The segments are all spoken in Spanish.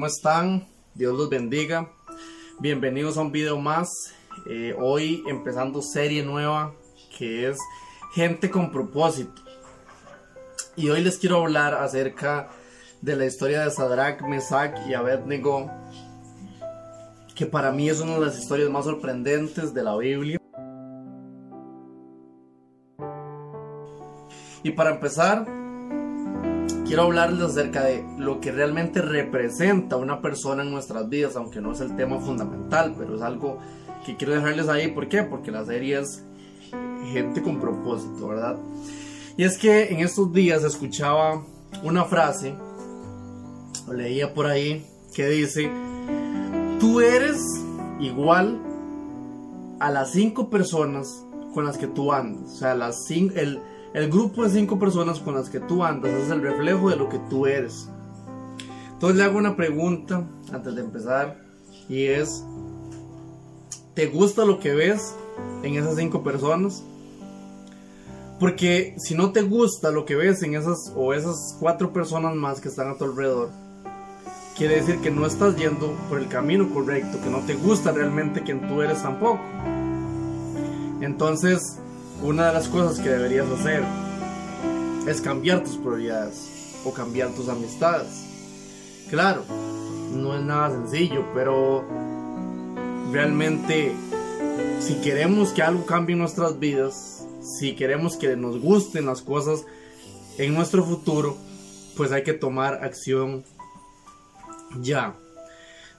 ¿Cómo están? Dios los bendiga. Bienvenidos a un video más. Eh, hoy empezando serie nueva que es Gente con propósito. Y hoy les quiero hablar acerca de la historia de Sadrach, Mesach y Abednego, que para mí es una de las historias más sorprendentes de la Biblia. Y para empezar, quiero hablarles acerca de lo que realmente representa una persona en nuestras vidas, aunque no es el tema fundamental, pero es algo que quiero dejarles ahí. ¿Por qué? Porque la serie es gente con propósito, ¿verdad? Y es que en estos días escuchaba una frase, o leía por ahí, que dice, tú eres igual a las cinco personas con las que tú andas. O sea, las cinco, el, el grupo de cinco personas con las que tú andas es el reflejo de lo que tú eres. Entonces le hago una pregunta antes de empezar y es, ¿te gusta lo que ves en esas cinco personas? Porque si no te gusta lo que ves en esas o esas cuatro personas más que están a tu alrededor, quiere decir que no estás yendo por el camino correcto, que no te gusta realmente quien tú eres tampoco. Entonces, una de las cosas que deberías hacer es cambiar tus prioridades o cambiar tus amistades. Claro, no es nada sencillo, pero realmente si queremos que algo cambie en nuestras vidas, si queremos que nos gusten las cosas en nuestro futuro, pues hay que tomar acción ya.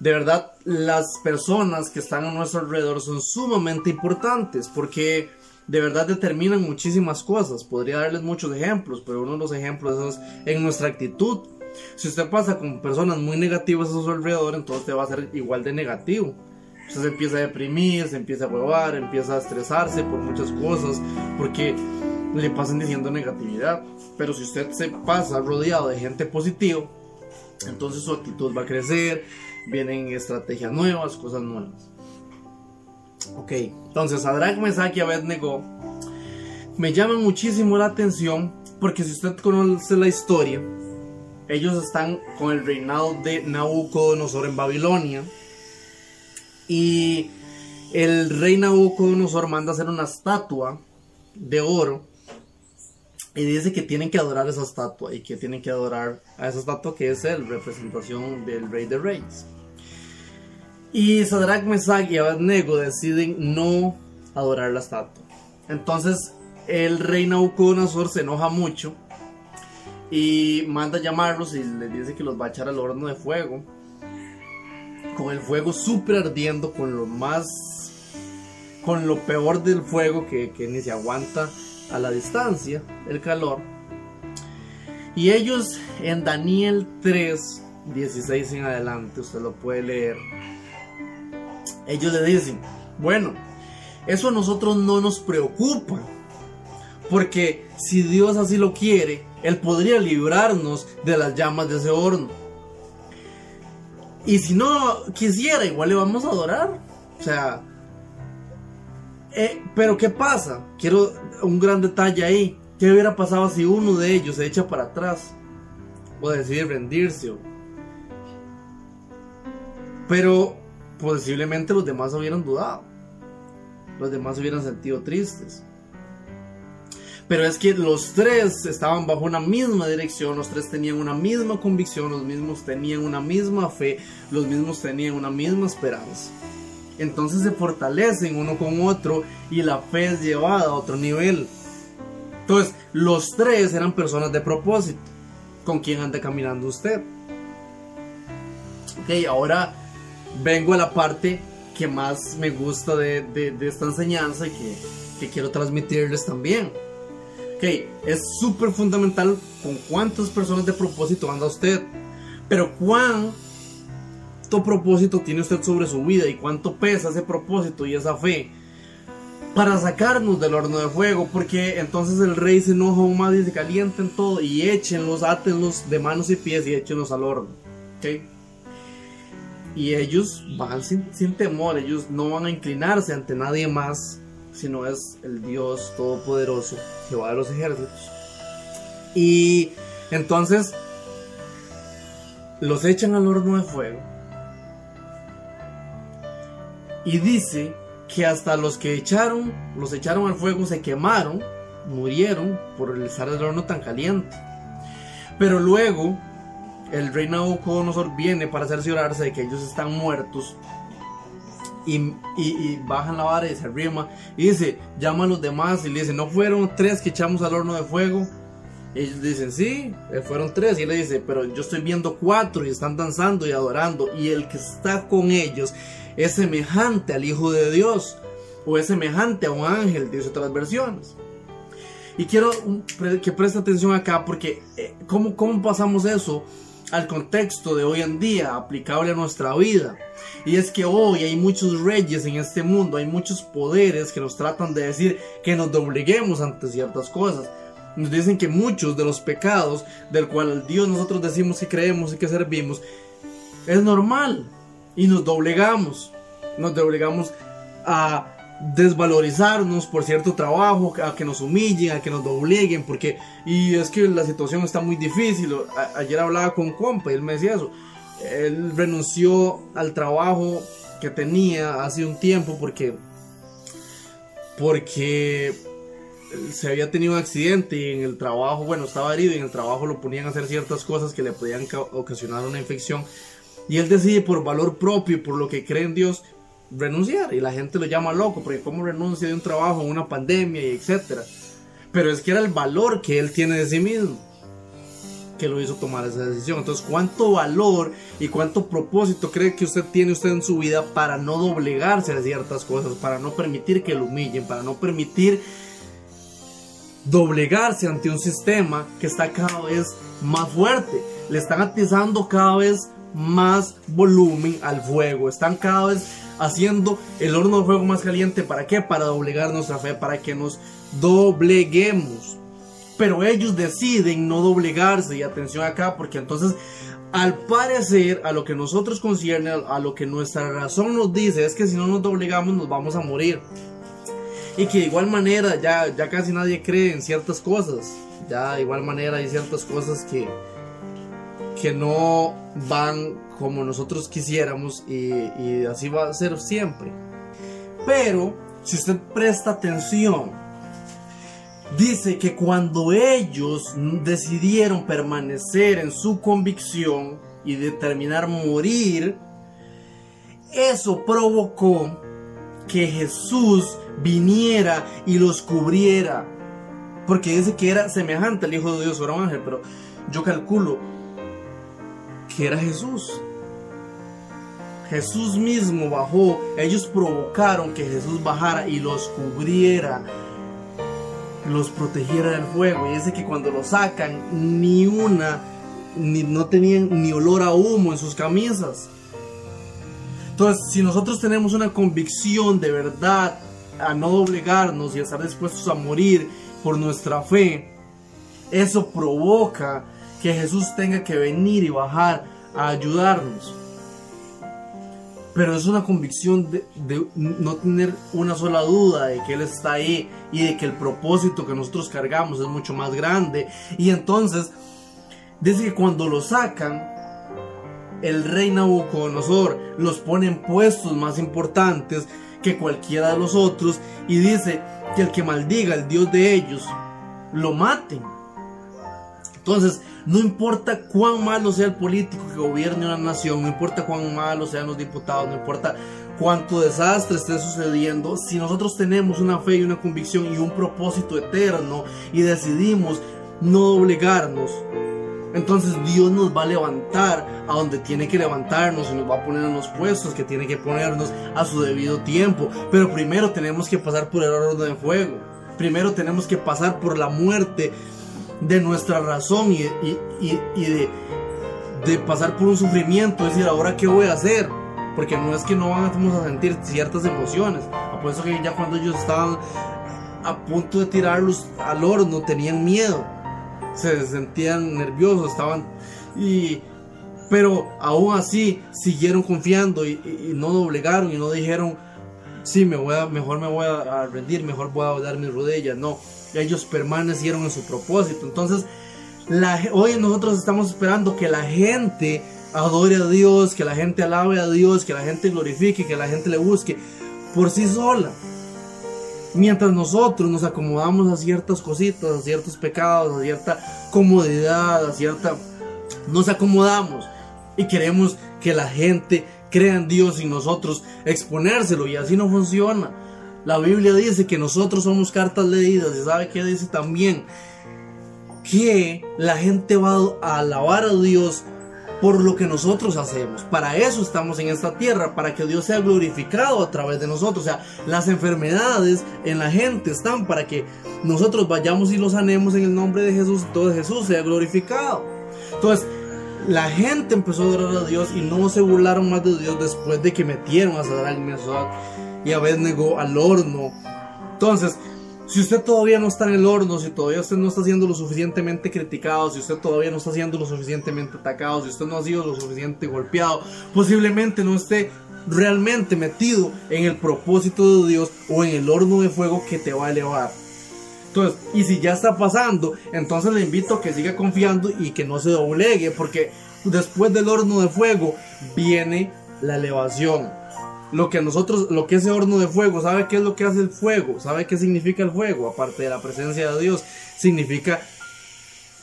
De verdad, las personas que están a nuestro alrededor son sumamente importantes porque de verdad determinan muchísimas cosas. Podría darles muchos ejemplos, pero uno de los ejemplos es en nuestra actitud. Si usted pasa con personas muy negativas a su alrededor, entonces te va a ser igual de negativo. Usted se empieza a deprimir, se empieza a huevar, empieza a estresarse por muchas cosas, porque le pasan diciendo negatividad. Pero si usted se pasa rodeado de gente positiva, entonces su actitud va a crecer, vienen estrategias nuevas, cosas nuevas. Ok, entonces Sadrach, Mesach y Abednego me llaman muchísimo la atención porque si usted conoce la historia, ellos están con el reinado de Nabucodonosor en Babilonia y el rey Nabucodonosor manda hacer una estatua de oro y dice que tienen que adorar esa estatua y que tienen que adorar a esa estatua que es el representación del rey de reyes. Y Sadrach, Mesach y Abednego deciden no adorar la estatua. Entonces el rey Nabucodonosor se enoja mucho y manda a llamarlos y les dice que los va a echar al horno de fuego. Con el fuego súper ardiendo, con lo más. con lo peor del fuego que, que ni se aguanta a la distancia, el calor. Y ellos en Daniel 3, 16 en adelante, usted lo puede leer ellos le dicen, bueno, eso a nosotros no nos preocupa, porque si Dios así lo quiere, Él podría librarnos de las llamas de ese horno. Y si no quisiera, igual le vamos a adorar. O sea, eh, pero ¿qué pasa? Quiero un gran detalle ahí. ¿Qué hubiera pasado si uno de ellos se echa para atrás? O decide rendirse. Pero posiblemente los demás hubieran dudado. Los demás hubieran sentido tristes. Pero es que los tres estaban bajo una misma dirección, los tres tenían una misma convicción, los mismos tenían una misma fe, los mismos tenían una misma esperanza. Entonces se fortalecen uno con otro y la fe es llevada a otro nivel. Entonces, los tres eran personas de propósito. ¿Con quién anda caminando usted? Ok, ahora vengo a la parte que más me gusta de, esta enseñanza y que, quiero transmitirles también. Ok, es súper fundamental con cuántas personas de propósito anda usted, pero cuánto propósito tiene usted sobre su vida y cuánto pesa ese propósito y esa fe para sacarnos del horno de fuego, porque entonces el rey se enoja aún más y se calienten todo y échenlos, átenlos de manos y pies y échenlos al horno. ¿okay? Y ellos van sin, temor, ellos no van a inclinarse ante nadie más, sino es el Dios Todopoderoso, Jehová de los ejércitos. Y entonces, los echan al horno de fuego. Y dice que hasta los que echaron, los echaron al fuego, se quemaron, murieron por el estar el horno tan caliente. Pero luego el rey Nabucodonosor viene para hacerse orarse de que ellos están muertos. Y, bajan la vara y se rima y dice, llama a los demás y le dice, ¿no fueron tres que echamos al horno de fuego? Ellos dicen, sí, eh, fueron tres. Y él le dice, pero yo estoy viendo cuatro y están danzando y adorando. Y el que está con ellos es semejante al Hijo de Dios. O es semejante a un ángel, dice otras versiones. Y quiero que preste atención acá porque eh, ¿cómo, ¿cómo pasamos eso al contexto de hoy en día, aplicable a nuestra vida? Y es que hoy hay muchos reyes en este mundo, hay muchos poderes que nos tratan de decir que nos dobleguemos ante ciertas cosas nos dicen que muchos de los pecados del cual al Dios nosotros decimos que creemos y que servimos es normal y nos doblegamos, nos doblegamos a desvalorizarnos por cierto trabajo, a que nos humillen, a que nos dobleguen, porque y es que la situación está muy difícil. ayer hablaba con compa y él me decía eso. Él renunció al trabajo que tenía hace un tiempo porque porque se había tenido un accidente y en el trabajo, bueno, estaba herido y en el trabajo lo ponían a hacer ciertas cosas que le podían ocasionar una infección. Y él decide por valor propio por lo que cree en Dios renunciar. Y la gente lo llama loco porque cómo renuncia de un trabajo en una pandemia y etcétera. Pero es que era el valor que él tiene de sí mismo que lo hizo tomar esa decisión. Entonces, ¿cuánto valor y cuánto propósito cree que usted tiene usted en su vida para no doblegarse a ciertas cosas, para no permitir que lo humillen, para no permitir doblegarse ante un sistema que está cada vez más fuerte. Le están atizando cada vez más volumen al fuego. Están cada vez haciendo el horno de fuego más caliente. ¿Para qué? Para doblegar nuestra fe, para que nos dobleguemos. Pero ellos deciden no doblegarse. Y atención acá, porque entonces, al parecer, a lo que nosotros concierne, a lo que nuestra razón nos dice, es que si no nos doblegamos, nos vamos a morir y que de igual manera ya, ya casi nadie cree en ciertas cosas. Ya de igual manera hay ciertas cosas que, que no van como nosotros quisiéramos y, así va a ser siempre. Pero si usted presta atención, dice que cuando ellos decidieron permanecer en su convicción y determinar morir, eso provocó que Jesús viniera y los cubriera. Porque dice que era semejante al Hijo de Dios, era un ángel, pero yo calculo que era Jesús. Jesús mismo bajó, ellos provocaron que Jesús bajara y los cubriera, los protegiera del fuego. Y dice que cuando lo sacan, ni una, ni, no tenían ni olor a humo en sus camisas. Entonces, si nosotros tenemos una convicción de verdad a no doblegarnos y a estar dispuestos a morir por nuestra fe, eso provoca que Jesús tenga que venir y bajar a ayudarnos. Pero es una convicción de, no tener una sola duda de que Él está ahí y de que el propósito que nosotros cargamos es mucho más grande. Y entonces, dice que cuando lo sacan, el rey Nabucodonosor los pone en puestos más importantes que cualquiera de los otros y dice que el que maldiga al Dios de ellos lo maten. Entonces, no importa cuán malo sea el político que gobierne una nación, no importa cuán malo sean los diputados, no importa cuánto desastre esté sucediendo, si nosotros tenemos una fe y una convicción y un propósito eterno y decidimos no doblegarnos, entonces Dios nos va a levantar a donde tiene que levantarnos y nos va a poner en los puestos que tiene que ponernos a su debido tiempo. Pero primero tenemos que pasar por el horno de fuego. Primero tenemos que pasar por la muerte de nuestra razón y, de, de, pasar por un sufrimiento. Es decir, ahora qué voy a hacer. Porque no es que no vamos a sentir ciertas emociones. Por eso que ya cuando ellos estaban a punto de tirarlos al horno tenían miedo se sentían nerviosos, estaban y pero aún así siguieron confiando y, no doblegaron y no dijeron sí me voy a, mejor me voy a, rendir, mejor voy a dar mis rodillas, no, ellos permanecieron en su propósito. Entonces, hoy nosotros estamos esperando que la gente adore a Dios, que la gente alabe a Dios, que la gente glorifique, que la gente le busque por sí sola. Mientras nosotros nos acomodamos a ciertas cositas, a ciertos pecados, a cierta comodidad, a cierta... Nos acomodamos y queremos que la gente crea en Dios y nosotros exponérselo y así no funciona. La Biblia dice que nosotros somos cartas leídas y sabe que dice también que la gente va a alabar a Dios por lo que nosotros hacemos. Para eso estamos en esta tierra, para que Dios sea glorificado a través de nosotros. O sea, las enfermedades en la gente están para que nosotros vayamos y los sanemos en el nombre de Jesús, todo Jesús sea glorificado. Entonces, la gente empezó a adorar a Dios y no se burlaron más de Dios después de que metieron a Sadrach, Mesach y Abednego al horno. Entonces, si usted todavía no está en el horno, si todavía usted no está siendo lo suficientemente criticado, si usted todavía no está siendo lo suficientemente atacado, si usted no ha sido lo suficiente golpeado, posiblemente no esté realmente metido en el propósito de Dios o en el horno de fuego que te va a elevar. Entonces, y si ya está pasando, entonces le invito a que siga confiando y que no se doblegue, porque después del horno de fuego viene la elevación lo que nosotros, lo que ese horno de fuego, ¿sabe qué es lo que hace el fuego? ¿Sabe qué significa el fuego? Aparte de la presencia de Dios, significa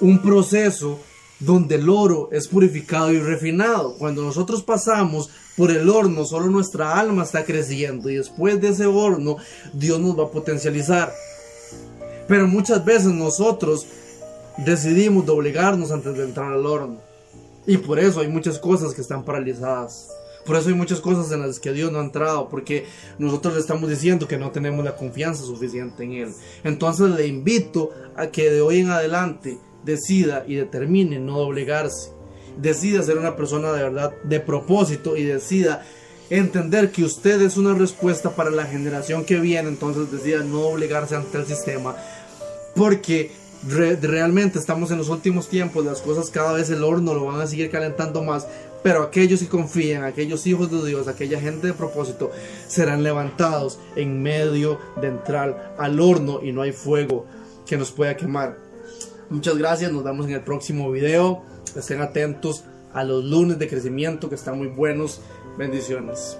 un proceso donde el oro es purificado y refinado. Cuando nosotros pasamos por el horno, solo nuestra alma está creciendo y después de ese horno, Dios nos va a potencializar. Pero muchas veces nosotros decidimos doblegarnos antes de entrar al horno. Y por eso hay muchas cosas que están paralizadas. Por eso hay muchas cosas en las que Dios no ha entrado, porque nosotros le estamos diciendo que no tenemos la confianza suficiente en Él. Entonces le invito a que de hoy en adelante decida y determine no doblegarse. Decida ser una persona de verdad de propósito y decida entender que usted es una respuesta para la generación que viene. Entonces decida no doblegarse ante el sistema. Porque realmente estamos en los últimos tiempos, las cosas cada vez el horno lo van a seguir calentando más, pero aquellos que confían, aquellos hijos de Dios, aquella gente de propósito, serán levantados en medio de entrar al horno y no hay fuego que nos pueda quemar. Muchas gracias, nos vemos en el próximo video. Estén atentos a los lunes de crecimiento que están muy buenos. Bendiciones.